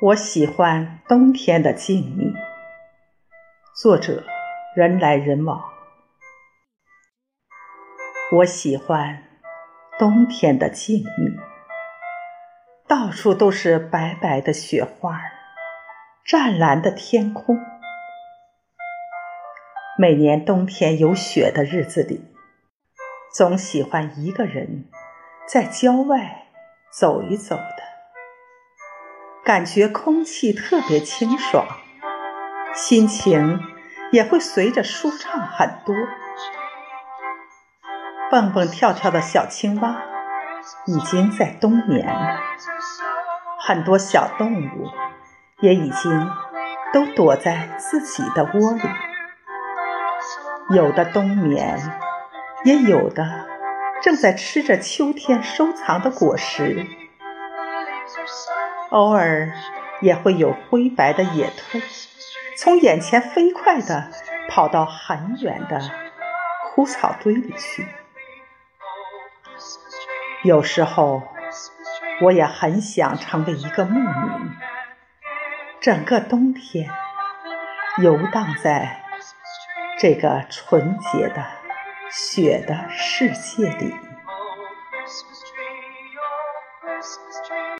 我喜欢冬天的静谧。作者：人来人往。我喜欢冬天的静谧，到处都是白白的雪花，湛蓝的天空。每年冬天有雪的日子里，总喜欢一个人在郊外走一走的。感觉空气特别清爽，心情也会随着舒畅很多。蹦蹦跳跳的小青蛙已经在冬眠了，很多小动物也已经都躲在自己的窝里，有的冬眠，也有的正在吃着秋天收藏的果实。偶尔也会有灰白的野兔从眼前飞快地跑到很远的枯草堆里去。有时候我也很想成为一个牧民整个冬天游荡在这个纯洁的雪的世界里。